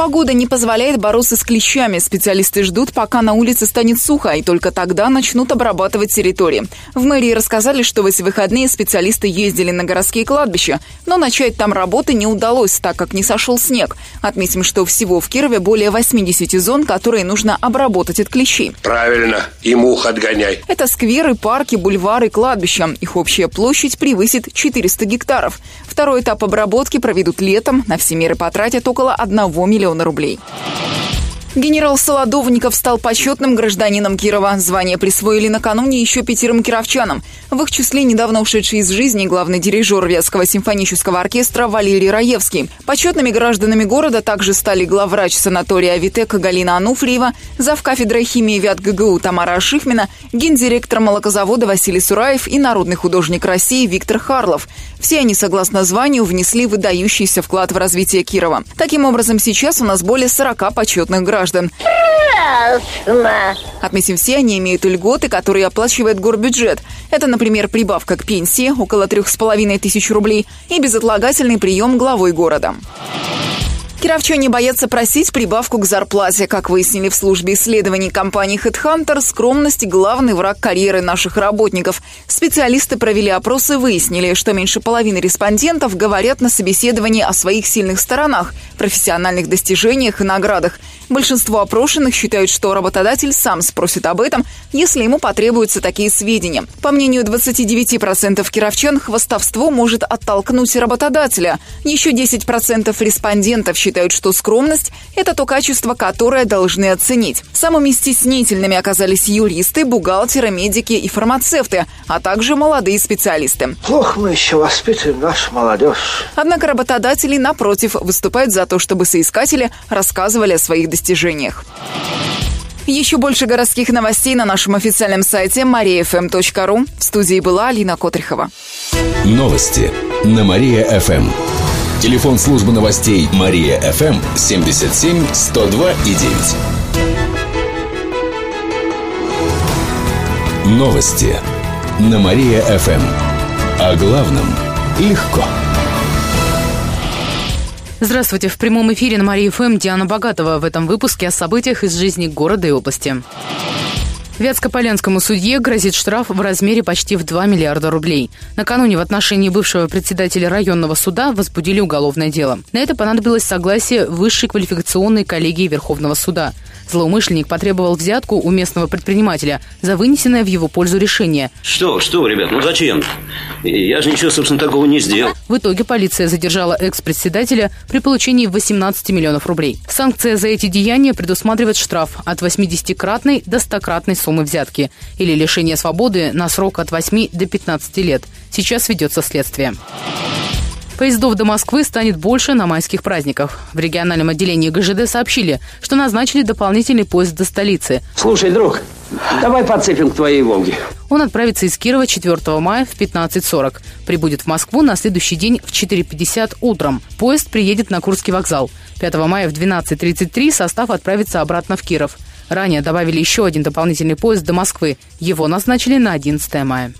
Погода не позволяет бороться с клещами. Специалисты ждут, пока на улице станет сухо, и только тогда начнут обрабатывать территории. В мэрии рассказали, что в эти выходные специалисты ездили на городские кладбища, но начать там работы не удалось, так как не сошел снег. Отметим, что всего в Кирове более 80 зон, которые нужно обработать от клещей. Правильно, и мух отгоняй. Это скверы, парки, бульвары, кладбища. Их общая площадь превысит 400 гектаров. Второй этап обработки проведут летом. На все меры потратят около 1 миллиона миллиона рублей. Генерал Солодовников стал почетным гражданином Кирова. Звание присвоили накануне еще пятерым кировчанам. В их числе недавно ушедший из жизни главный дирижер Вятского симфонического оркестра Валерий Раевский. Почетными гражданами города также стали главврач санатория Авитека Галина Ануфриева, завкафедрой химии Вят ГГУ Тамара Ашихмина, гендиректор молокозавода Василий Сураев и народный художник России Виктор Харлов. Все они, согласно званию, внесли выдающийся вклад в развитие Кирова. Таким образом, сейчас у нас более 40 почетных граждан граждан. Прекрасно! Отметим, все они имеют льготы, которые оплачивает горбюджет. Это, например, прибавка к пенсии около трех с половиной тысяч рублей и безотлагательный прием главой города. Кировчане боятся просить прибавку к зарплате. Как выяснили в службе исследований компании HeadHunter, скромность – главный враг карьеры наших работников. Специалисты провели опрос и выяснили, что меньше половины респондентов говорят на собеседовании о своих сильных сторонах, профессиональных достижениях и наградах. Большинство опрошенных считают, что работодатель сам спросит об этом, если ему потребуются такие сведения. По мнению 29% кировчан, хвастовство может оттолкнуть работодателя. Еще 10% респондентов считают, считают, что скромность – это то качество, которое должны оценить. Самыми стеснительными оказались юристы, бухгалтеры, медики и фармацевты, а также молодые специалисты. Плохо мы еще воспитываем нашу молодежь. Однако работодатели, напротив, выступают за то, чтобы соискатели рассказывали о своих достижениях. Еще больше городских новостей на нашем официальном сайте mariafm.ru. В студии была Алина Котрихова. Новости на Мария-ФМ. Телефон службы новостей Мария ФМ 77 102 и 9. Новости на Мария ФМ. О главном легко. Здравствуйте. В прямом эфире на Мария ФМ Диана Богатова. В этом выпуске о событиях из жизни города и области. Вятскополянскому судье грозит штраф в размере почти в 2 миллиарда рублей. Накануне в отношении бывшего председателя районного суда возбудили уголовное дело. На это понадобилось согласие Высшей квалификационной коллегии Верховного суда – Злоумышленник потребовал взятку у местного предпринимателя за вынесенное в его пользу решение. Что, что, ребят, ну зачем? Я же ничего, собственно, такого не сделал. В итоге полиция задержала экс-председателя при получении 18 миллионов рублей. Санкция за эти деяния предусматривает штраф от 80-кратной до 100-кратной суммы взятки или лишение свободы на срок от 8 до 15 лет. Сейчас ведется следствие. Поездов до Москвы станет больше на майских праздниках. В региональном отделении ГЖД сообщили, что назначили дополнительный поезд до столицы. Слушай, друг, давай подцепим к твоей «Волге». Он отправится из Кирова 4 мая в 15.40. Прибудет в Москву на следующий день в 4.50 утром. Поезд приедет на Курский вокзал. 5 мая в 12.33 состав отправится обратно в Киров. Ранее добавили еще один дополнительный поезд до Москвы. Его назначили на 11 мая.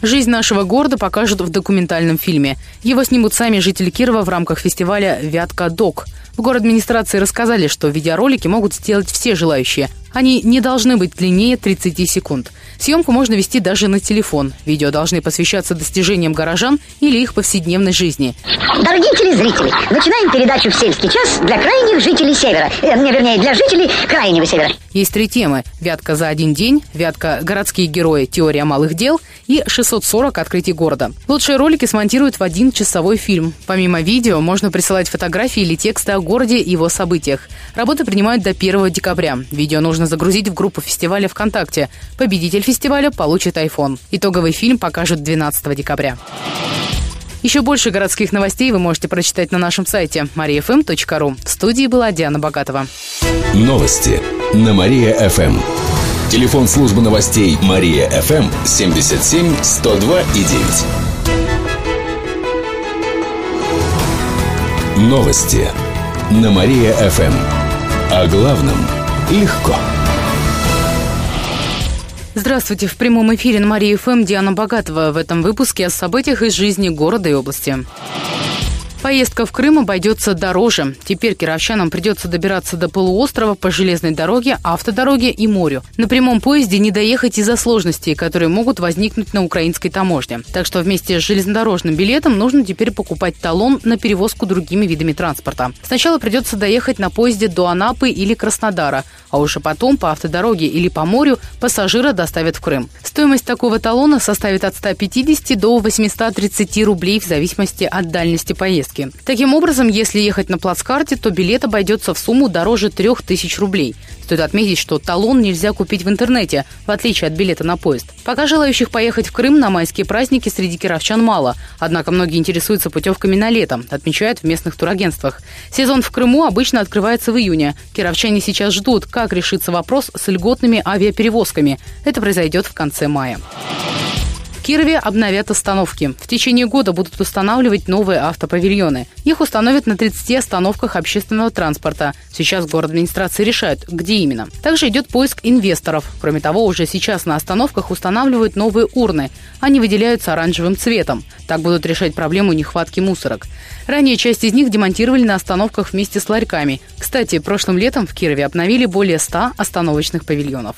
Жизнь нашего города покажут в документальном фильме. Его снимут сами жители Кирова в рамках фестиваля «Вятка Док». В город администрации рассказали, что видеоролики могут сделать все желающие – они не должны быть длиннее 30 секунд. Съемку можно вести даже на телефон. Видео должны посвящаться достижениям горожан или их повседневной жизни. Дорогие телезрители, начинаем передачу в сельский час для крайних жителей Севера. Э, вернее, для жителей Крайнего Севера. Есть три темы. «Вятка за один день», «Вятка. Городские герои. Теория малых дел» и «640. Открытий города». Лучшие ролики смонтируют в один часовой фильм. Помимо видео, можно присылать фотографии или тексты о городе и его событиях. Работы принимают до 1 декабря. Видео нужно загрузить в группу фестиваля ВКонтакте. Победитель фестиваля получит iPhone. Итоговый фильм покажут 12 декабря. Еще больше городских новостей вы можете прочитать на нашем сайте mariafm.ru. В студии была Диана Богатова. Новости на Мария-ФМ. Телефон службы новостей Мария-ФМ 77 102 и 9. Новости на Мария-ФМ. О главном легко. Здравствуйте. В прямом эфире на Марии ФМ Диана Богатова. В этом выпуске о событиях из жизни города и области. Поездка в Крым обойдется дороже. Теперь кировчанам придется добираться до полуострова по железной дороге, автодороге и морю. На прямом поезде не доехать из-за сложностей, которые могут возникнуть на украинской таможне. Так что вместе с железнодорожным билетом нужно теперь покупать талон на перевозку другими видами транспорта. Сначала придется доехать на поезде до Анапы или Краснодара, а уже потом по автодороге или по морю пассажира доставят в Крым. Стоимость такого талона составит от 150 до 830 рублей в зависимости от дальности поездки поездки. Таким образом, если ехать на плацкарте, то билет обойдется в сумму дороже 3000 рублей. Стоит отметить, что талон нельзя купить в интернете, в отличие от билета на поезд. Пока желающих поехать в Крым на майские праздники среди кировчан мало, однако многие интересуются путевками на лето, отмечают в местных турагентствах. Сезон в Крыму обычно открывается в июне. Кировчане сейчас ждут, как решится вопрос с льготными авиаперевозками. Это произойдет в конце мая. Кирове обновят остановки. В течение года будут устанавливать новые автопавильоны. Их установят на 30 остановках общественного транспорта. Сейчас город администрации решает, где именно. Также идет поиск инвесторов. Кроме того, уже сейчас на остановках устанавливают новые урны. Они выделяются оранжевым цветом. Так будут решать проблему нехватки мусорок. Ранее часть из них демонтировали на остановках вместе с ларьками. Кстати, прошлым летом в Кирове обновили более 100 остановочных павильонов.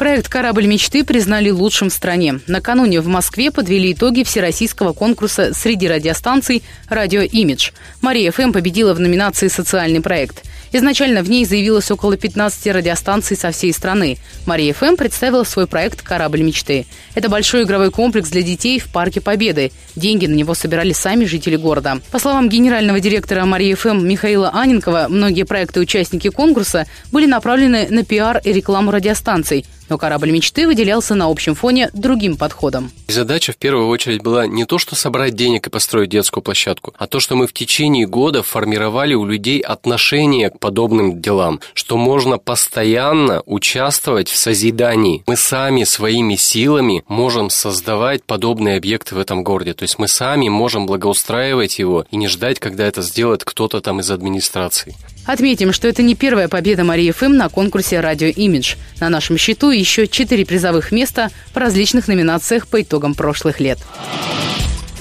Проект «Корабль мечты» признали лучшим в стране. Накануне в Москве подвели итоги всероссийского конкурса среди радиостанций «Радио Имидж». Мария ФМ победила в номинации «Социальный проект». Изначально в ней заявилось около 15 радиостанций со всей страны. Мария ФМ представила свой проект «Корабль мечты». Это большой игровой комплекс для детей в Парке Победы. Деньги на него собирали сами жители города. По словам генерального директора Марии ФМ Михаила Аненкова, многие проекты участники конкурса были направлены на пиар и рекламу радиостанций – но корабль мечты выделялся на общем фоне другим подходом. Задача в первую очередь была не то, что собрать денег и построить детскую площадку, а то, что мы в течение года формировали у людей отношение к подобным делам, что можно постоянно участвовать в созидании. Мы сами своими силами можем создавать подобные объекты в этом городе. То есть мы сами можем благоустраивать его и не ждать, когда это сделает кто-то там из администрации. Отметим, что это не первая победа Марии ФМ на конкурсе «Радио Имидж». На нашем счету еще четыре призовых места в различных номинациях по итогам прошлых лет.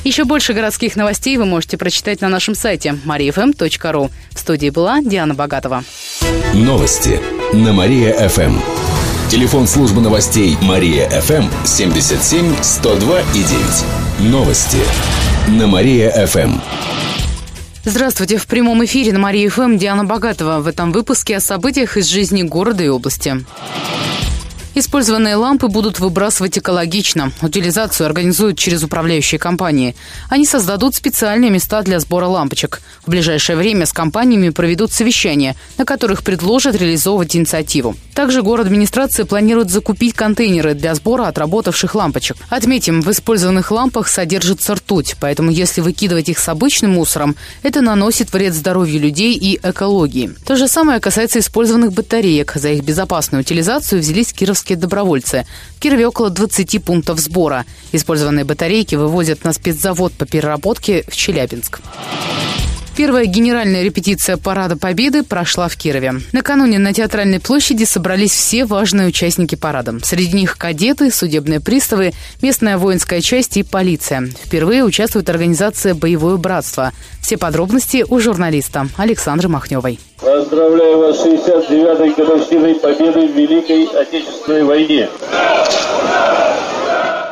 Еще больше городских новостей вы можете прочитать на нашем сайте mariafm.ru. В студии была Диана Богатова. Новости на Мария-ФМ. Телефон службы новостей Мария-ФМ 77 102 и 9. Новости на Мария-ФМ. Здравствуйте. В прямом эфире на Мария ФМ Диана Богатова. В этом выпуске о событиях из жизни города и области. Использованные лампы будут выбрасывать экологично. Утилизацию организуют через управляющие компании. Они создадут специальные места для сбора лампочек. В ближайшее время с компаниями проведут совещания, на которых предложат реализовывать инициативу. Также город администрация планирует закупить контейнеры для сбора отработавших лампочек. Отметим, в использованных лампах содержится ртуть, поэтому если выкидывать их с обычным мусором, это наносит вред здоровью людей и экологии. То же самое касается использованных батареек. За их безопасную утилизацию взялись кировские кировские добровольцы. В Кирове около 20 пунктов сбора. Использованные батарейки вывозят на спецзавод по переработке в Челябинск. Первая генеральная репетиция Парада Победы прошла в Кирове. Накануне на Театральной площади собрались все важные участники парада. Среди них кадеты, судебные приставы, местная воинская часть и полиция. Впервые участвует организация «Боевое братство». Все подробности у журналиста Александры Махневой. Поздравляю вас с 69-й годовщиной победы в Великой Отечественной войне.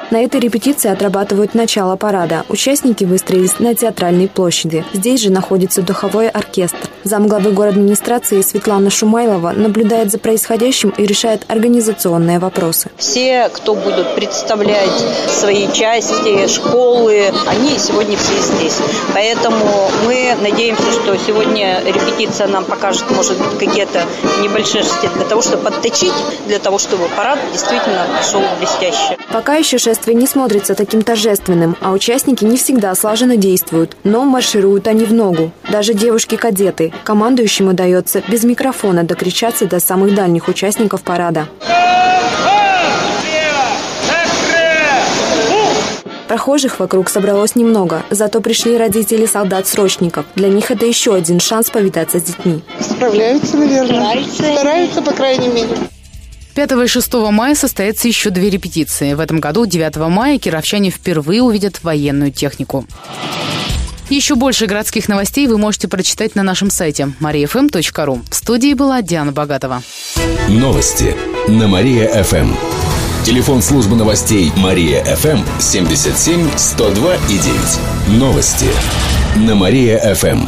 На этой репетиции отрабатывают начало парада. Участники выстроились на театральной площади. Здесь же находится духовой оркестр. Замглавы город администрации Светлана Шумайлова наблюдает за происходящим и решает организационные вопросы. Все, кто будут представлять свои части, школы, они сегодня все здесь. Поэтому мы надеемся, что сегодня репетиция нам покажет, может быть, какие-то небольшие шести для того, чтобы подточить, для того, чтобы парад действительно прошел блестяще. Пока еще шесть шествие не смотрится таким торжественным, а участники не всегда слаженно действуют, но маршируют они в ногу. Даже девушки-кадеты. Командующему удается без микрофона докричаться до самых дальних участников парада. Прохожих вокруг собралось немного, зато пришли родители солдат-срочников. Для них это еще один шанс повидаться с детьми. Справляются, наверное. Стараются. Стараются, по крайней мере. 5 и 6 мая состоятся еще две репетиции. В этом году, 9 мая, кировчане впервые увидят военную технику. Еще больше городских новостей вы можете прочитать на нашем сайте mariafm.ru. В студии была Диана Богатова. Новости на Мария-ФМ. Телефон службы новостей Мария-ФМ 77 102 и 9. Новости на Мария-ФМ.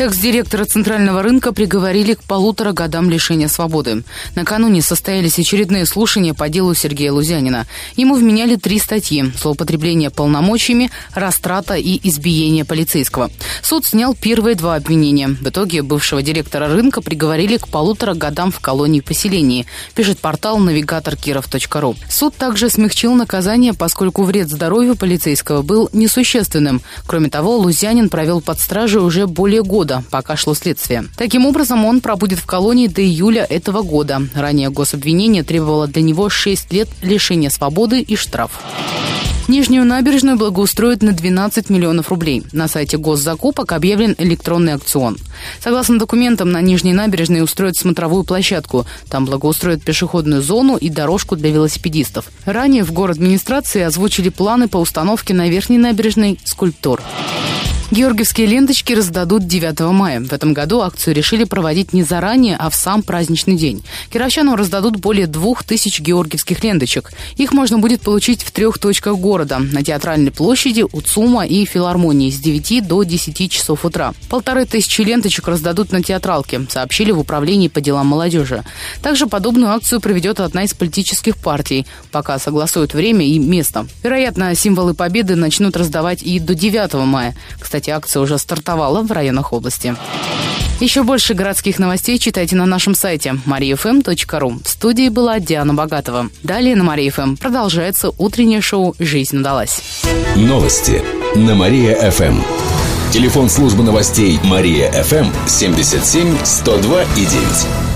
Экс-директора Центрального рынка приговорили к полутора годам лишения свободы. Накануне состоялись очередные слушания по делу Сергея Лузянина. Ему вменяли три статьи – злоупотребление полномочиями, растрата и избиение полицейского. Суд снял первые два обвинения. В итоге бывшего директора рынка приговорили к полутора годам в колонии поселении, пишет портал навигатор киров.ру. Суд также смягчил наказание, поскольку вред здоровью полицейского был несущественным. Кроме того, Лузянин провел под стражей уже более года года, пока шло следствие. Таким образом, он пробудет в колонии до июля этого года. Ранее гособвинение требовало для него 6 лет лишения свободы и штраф. Нижнюю набережную благоустроят на 12 миллионов рублей. На сайте госзакупок объявлен электронный аукцион. Согласно документам, на Нижней набережной устроят смотровую площадку. Там благоустроят пешеходную зону и дорожку для велосипедистов. Ранее в город администрации озвучили планы по установке на Верхней набережной скульптур. Георгиевские ленточки раздадут 9 мая. В этом году акцию решили проводить не заранее, а в сам праздничный день. Кировчанам раздадут более двух тысяч георгиевских ленточек. Их можно будет получить в трех точках города. На Театральной площади, у ЦУМа и филармонии с 9 до 10 часов утра. Полторы тысячи ленточек раздадут на театралке, сообщили в Управлении по делам молодежи. Также подобную акцию проведет одна из политических партий, пока согласуют время и место. Вероятно, символы победы начнут раздавать и до 9 мая. Кстати, акция уже стартовала в районах области. Еще больше городских новостей читайте на нашем сайте mariafm.ru. В студии была Диана Богатова. Далее на Мария продолжается утреннее шоу «Жизнь удалась». Новости на Мария-ФМ. Телефон службы новостей Мария-ФМ 77 102 и 9.